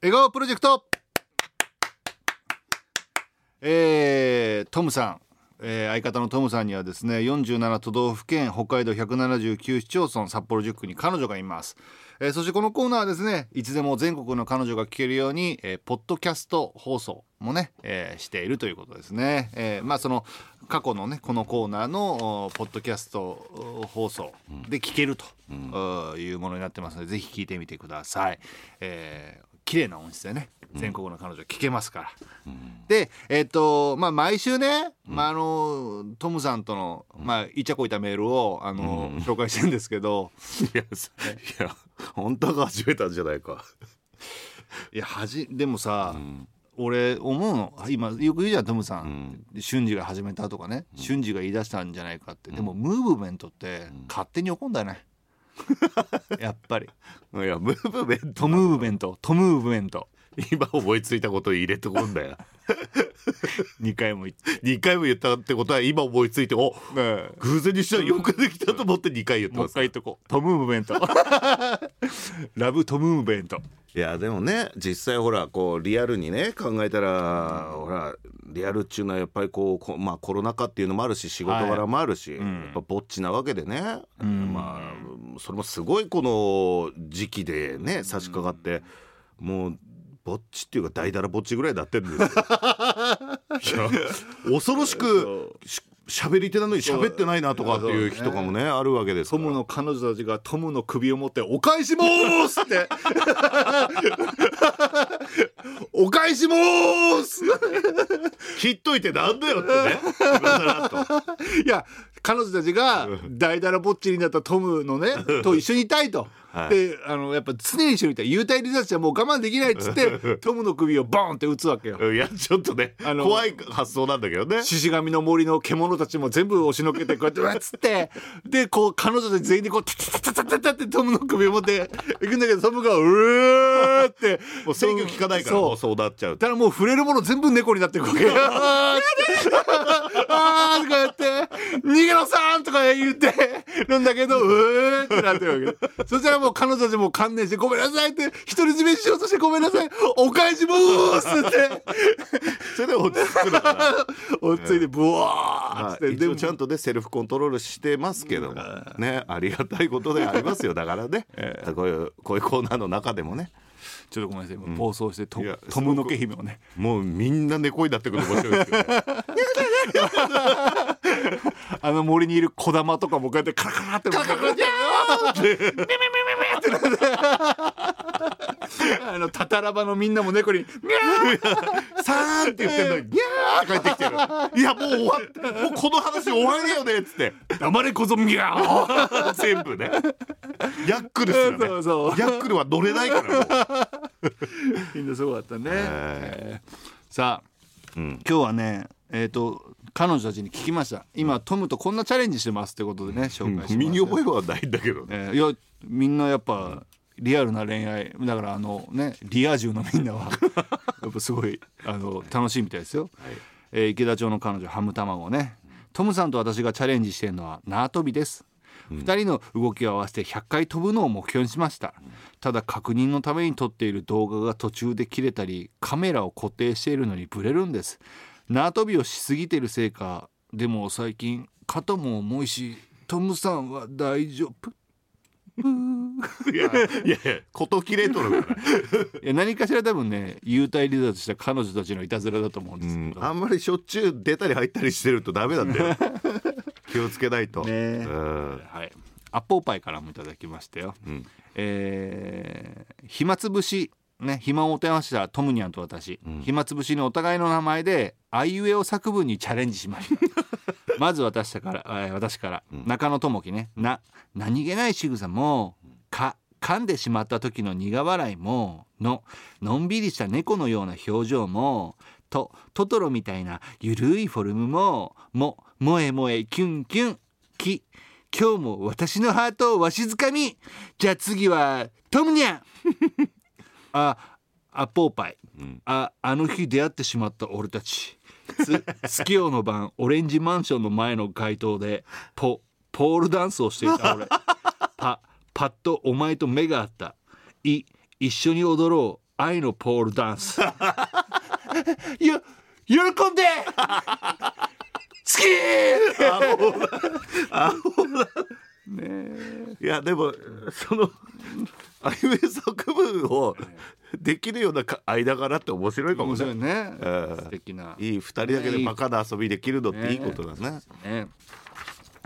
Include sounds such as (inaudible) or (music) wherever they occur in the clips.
笑顔プロジェクト。えー、トムさん、えー、相方のトムさんにはですね47都道府県北海道179市町村札幌10区に彼女がいます、えー、そしてこのコーナーはですねいつでも全国の彼女が聞けるように、えー、ポッドキャスト放送もね、えー、しているということですね、えー、まあその過去のねこのコーナーのポッドキャスト放送で聞けると、うん、いうものになってますのでぜひ聞いてみてください、えー、綺麗な音質でね全国の彼女聞けますから、うん、でえっ、ー、とまあ毎週ね、うん、まああのトムさんとのまあいちゃこいたメールをあの、紹介してるんですけど。(laughs) いやいや本当が始めたんじゃないか。いやはじでもさ、俺思うの今よく言うじゃんトムさん、うん、瞬時が始めたとかね、うん、瞬時が言い出したんじゃないかって、でもムーブメントって勝手に起こんだよね、(laughs) やっぱり。いやムーブメント。トムーブメント。トムーブメント。今思いついたことを入れてこんだよ。(laughs) 2回も言って。2回も言ったってことは今思いついてお、ね、偶然にしたらよくできたと思って2回言ってます。もう一回言っとこう。トムーブメント。(laughs) ラブトムーブメントいやでもね実際ほらこうリアルにね考えたら、ほらリアルっちゅうのはやっぱりこうまあコロナ禍っていうのもあるし仕事柄もあるし、はい。うん、やっぱぼっちなわけでね、うん、まあそれもすごいこの時期でね差し掛かって、もうぼっちっていうか大だらぼっちぐらいなってるんですよ。(laughs) 恐ろしく喋り手なのに喋ってないなとかっていう日とかもねあるわけですトムの彼女たちがトムの首を持って「お返します!」って「(laughs) お返します!」切っといてなんだよってね。(laughs) いや彼女たちが大だらぼっちになったトムのねと一緒にいたいと。はい、であのやっぱ常に一緒にいた幽体離脱者もう我慢できないっつってトムの首をボンって打つわけよ。いやちょっとねあの怖い発想なんだけどね。獅子神の森の獣たちも全部押しのけてこうやってうわっつってでこう彼女たち全員でこうタタタタタタってトムの首を持っていくんだけどトムがうーってもう制御効かないからそうそうなっちゃう。だからもう触れるもの全部猫になっていくわけ。あーとかやって「逃げろさん!」とか言ってるんだけど (laughs) うーってなってるわけ。そしたらもう彼女たちも観念して「ごめんなさい」って独り占めしようとして「ごめんなさい。お返します」って。(laughs) それで落ち着くのかな。(laughs) 落ち着いてブワーって、一応ちゃんとねセルフコントロールしてますけども。ねありがたいことでありますよ。だからね、えー、こういうこういうコーナーの中でもね。ちょっとごめんなさい、うん、暴走してトトムの毛姫をね。もうみんな猫になってくる面白いですけど、ね、あの森にいる小玉とかもこうやってカラカラってカラカラってってなってあのタタラバのみんなも猫に「ミャーさーん」って言ってんのに「ミャー」帰ってきてる。いやもう終わってもうこの話終わりだよねっつって「黙れこぞー」全部ね。ヤックルすよね。そうそうヤックルは乗れないから (laughs) みんなすごかったね、えー、さあ、うん、今日はねえっ、ー、と彼女たちに聞きました。今トムとこんなチャレンジしてますってことでね紹介し身に覚えはないんだけどね、えー、いやみんなやっぱリアルな恋愛だからあのねリア充のみんなは (laughs) やっぱすごいあの楽しいみたいですよ、はい、えー、池田町の彼女ハム卵ね。トムさんと私がチャレンジしているのは縄跳びです。2人の動きを合わせて100回飛ぶのを目標にしました。ただ確認のために撮っている動画が途中で切れたりカメラを固定しているのにブレるんです縄跳びをしすぎてるせいかでも最近肩も重いしトムさんは大丈夫。いやいや事切れとるからいや何かしら多分ね幽体離脱した彼女たちのいたずらだと思うんですけど、あんまりしょっちゅう出たり入ったりしてるとダメなんだよ。(laughs) 気をつけないと、ねはい。アッポーパイからもいただきましたよ、うん、えー、暇つぶしね、暇を持てましたトムニャンと私、うん、暇つぶしにお互いの名前であいうえお作文にチャレンジしました。(laughs) まず私から、えー、私から、うん、中野智樹ね。な何気ない仕草もか噛んでしまった時の苦笑いもののんびりした猫のような表情もとトトロみたいなゆるいフォルムもも萌え萌えキュンキュン。き今日も私のハートをわしづかみ。じゃあ次はトムニャンあアポーパイ、うん、ああの日出会ってしまった俺たち。(laughs) 月夜の晩オレンジマンションの前の街頭でポポールダンスをしていた俺。(laughs) パパッとお前と目が合った。い一緒に踊ろう。愛のポールダンス。(laughs) よ喜んで。好き。アホだアホだねえ。いやでもそのあいうえ作文をできるようなか間柄って面白いかも面白いね。素敵な。いい二人だけでバカな遊びできるのっていいことだねね。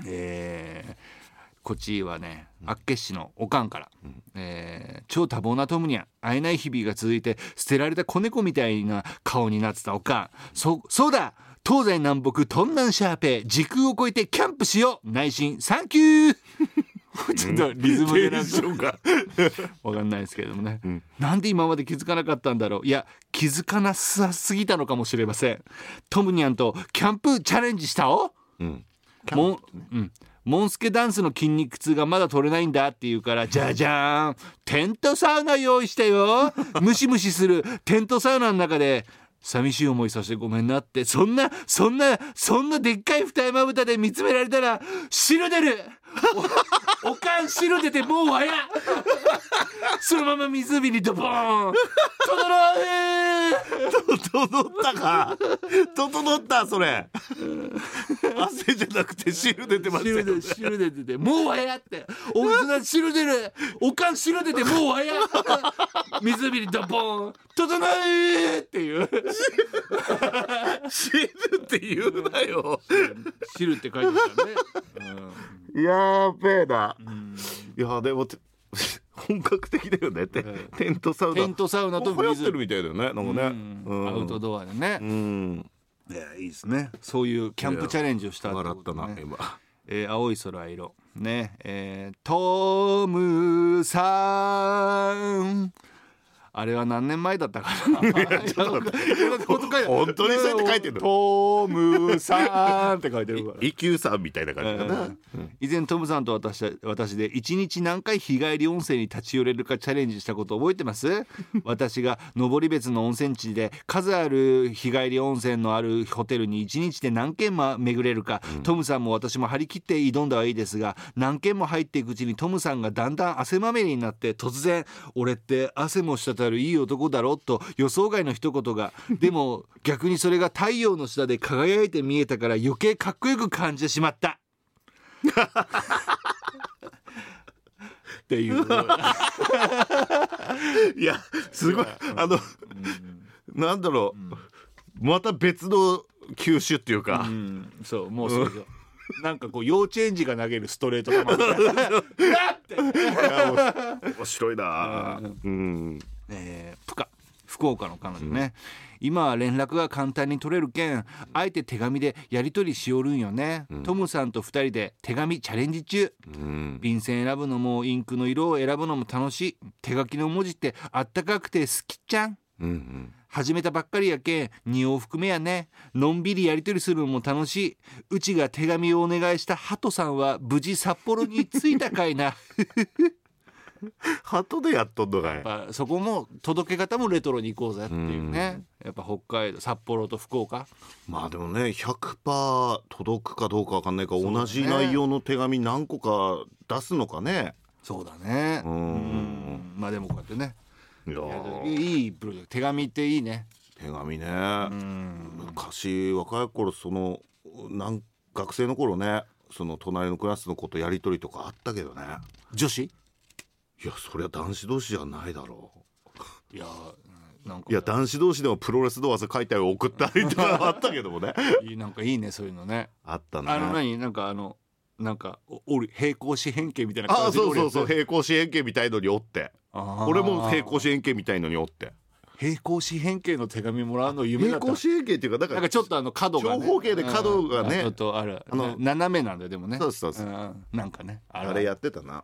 えーこっちはね厚岸市のおかんから、えー超多忙なトムには会えない日々が続いて捨てられた子猫みたいな顔になってたおかん。そそうだ。東西南北トンナンシャーペ時空を超えてキャンプしよう。内心サンキューちょっとリズムでなんか。わかんないですけれどもね、なんで今まで気づかなかったんだろう。いや気づかなさすぎたのかもしれません。トムニャンとキャンプチャレンジしたお？うん。モン、うん、モンスケダンスの筋肉痛がまだ取れないんだって言うからじゃじゃーん。テントサウナ用意したよ。ムシムシするテントサウナの中で寂しい思いさせてごめんなって。そんなそんなそんなでっかい二重まぶたで見つめられたら汁出る。おおかん汁出てもうわやそのまま湖にドボーン。整え (laughs) 整ったか。整ったそれ。汗じゃなくて汁出てますよ汁で汁出ててもうわやって。お水が汁出る。おかん汁出てもうわや湖にドボーン。整えっていう。汁って言うなよ。汁って書いてたね、やーべえな。うん。いやでもて本格的だよね。テントサウナ。テントサウナと流行ってる水みたいだよね。なんかね。うん。アウトドアでね。う、んいやいいですね。そういうキャンプチャレンジをしたって笑ったな今。えー青い空色。ねえートムさんあれは何年前だったかな。本当にそうやって書いてんの？トムさんって書いてるから。一休さんみたいな感じだな、以前トムさんと私私で一日何回日帰り温泉に立ち寄れるかチャレンジしたこと覚えてます？(laughs) 私が登別の温泉地で数ある日帰り温泉のあるホテルに一日で何軒も巡れるか、トムさんも私も張り切って挑んだはいいですが何軒も入っていくうちにトムさんがだんだん汗まみれになって突然「俺って汗も滴るいい男だろ」と予想外の一言がでも逆にそれが太陽の下で輝いて見えたから余計かっこよく感じてしまった。っていう。いやすごいあのなんだろう、また別の球種っていうか、うん、そうもうそうよ。なんかこう幼稚園児が投げるストレート球みたいな。(laughs) 面白いなうんうんえー、プカ福岡の彼女ね、今は連絡が簡単に取れるけんあえて手紙でやり取りしよるんよね、トムさんと2人で手紙チャレンジ中。うん。便箋選ぶのもインクの色を選ぶのも楽しい。手書きの文字ってあったかくて好きちゃん。うんうん。始めたばっかりやけん2往復目やね。のんびりやり取りするのも楽しい。うちが手紙をお願いしたハトさんは無事札幌に着いたかいな (laughs) 鳩でやっとんのかい。やっぱそこも届け方もレトロに行こうぜっていうね。やっぱ北海道札幌と福岡。まあでもね100%届くかどうかわかんないから、ね。同じ内容の手紙何個か出すのかね。そうだね。うん。うん。まあでもこうやってね。いやいいいプロジェクト。手紙っていいね。手紙ね、うん。昔若い頃そのなん学生の頃ねその隣のクラスの子とやり取りとかあったけどね。女子？いやそりゃ男子同士じゃないだろいやなんか。ういや男子同士でもプロレス動画書いて送ったりとかあったけどもね。(laughs) いいなんかいいねそういうのね。あったね。あの何？なんかあのなんかおおる平行四辺形みたいなあ感じでそうそうそう平行四辺形みたいのにおって。俺も平行四辺形みたいのにおって。平行四辺形の手紙もらうの夢だった。平行四辺形っていうかだかなんらかちょっとあの角が、ね、長方形で角がね。うんちょっとある。あのな斜めなんだよでもね。そうそうそう。うん。なんかね。あれやってたな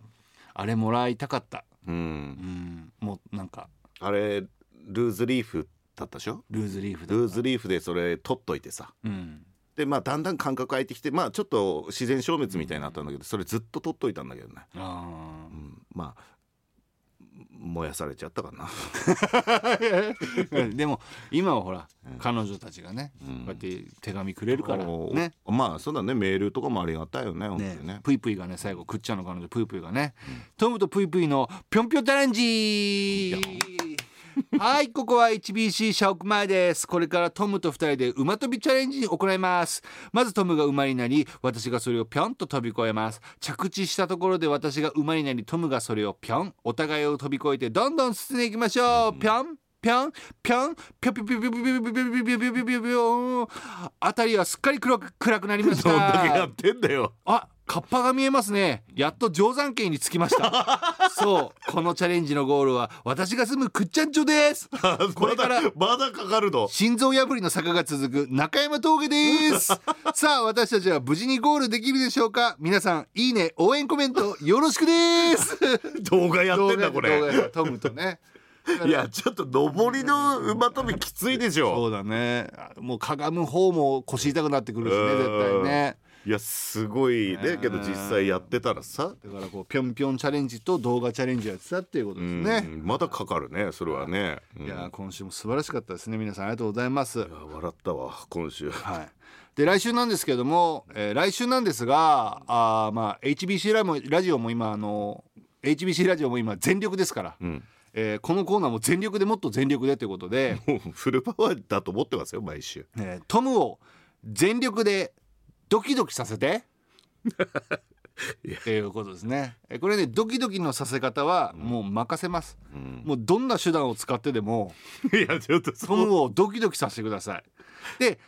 あれもらいたかった。ううん。んもうなんか。あれルーズリーフだったでしょ？ルーズリーフだルーズリーフでそれ取っといてさ。うん。でまあだんだん感覚空いてきてまあちょっと自然消滅みたいになったんだけどそれずっと取っといたんだけどね、あうん、まあ燃やされちゃったかな。ー (laughs) でも今はほら、うん。彼女たちがね、うん。こうやって手紙くれるからおねまあそうだね。メールとかもありがたいよねねね、ぷいぷいがね最後くっちゃんの彼女ぷいぷいがね、トムとぷいぷいのぴょんぴょんチャレンジはいここは HBC 社屋前です。これからトムと2人で馬跳びチャレンジに行います。まずトムが馬になり私がそれをぴょんと飛び越えます。着地したところで私が馬になりトムがそれをぴょん。お互いを飛び越えてどんどん進んでいきましょう。ぴょんぴょんぴょんぴょぴょぴょぴょぴょぴょぴょぴょぴょぴょぴょぴょあたりはすっかり暗く暗くなりましどんだけやたってんだよあカッパが見えますね。やっと定山渓に着きました。(laughs) そう。このチャレンジのゴールは私が住むくっちゃん町です。(laughs) これからまだかかるの？心臓破りの坂が続く中山峠です。(laughs) さあ私たちは無事にゴールできるでしょうか？皆さんいいね応援コメントよろしくです。動画やってんだこれ。動画トムとね。いやちょっと上りの馬跳びきついでしょ。そうだね。もうかがむ方も腰痛くなってくるしねうん絶対ねいやすごい。ねけど実際やってたらさ。だからこうぴょんぴょんチャレンジと動画チャレンジやってたっていうことですね。うん。まだかかるねそれはね、うん。いや今週も素晴らしかったですね皆さんありがとうございます。いや笑ったわ今週。はい、で来週なんですけれども、えー来週なんですがあー、まあ、HBC ラもラジオも今あの HBC ラジオも今全力ですから、ん。えーこのコーナーも全力でもっと全力でということで、も (laughs) うフルパワーだと思ってますよ毎週。えートムを全力でドキドキさせて。(laughs) っていうことですね。えーこれねドキドキのさせ方はもう任せます。もうどんな手段を使ってでも (laughs) いやちょっとトそう。ムをドキドキさせてください。で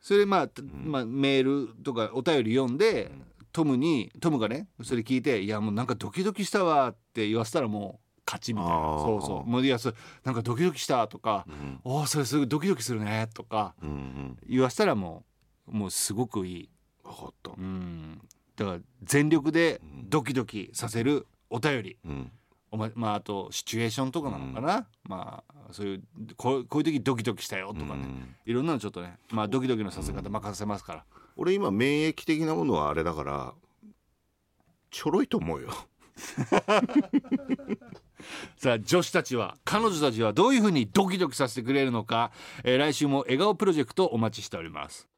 それまあ、たまあ、メールとかお便り読んで、トムにトムがねそれ聞いて「いやもうなんかドキドキしたわ」って言わせたらもう勝ちみたいな。そうそうもう。いやそなんかドキドキしたとか「おおそれすごいドキドキするね」とかうんうん。言わせたらもうもうすごくいい。分かった。うん。だから全力でドキドキさせるお便り。うん。おままあ、あとシチュエーションとかなのかな、まあそういうこうこういう時ドキドキしたよとかね、うん。いろんなのちょっとねまあドキドキのさせ方任せますから、俺今免疫的なものはあれだからちょろいと思うよ。(laughs) さあ女子たちは彼女たちはどういうふうにドキドキさせてくれるのか、えー来週も笑顔プロジェクトお待ちしております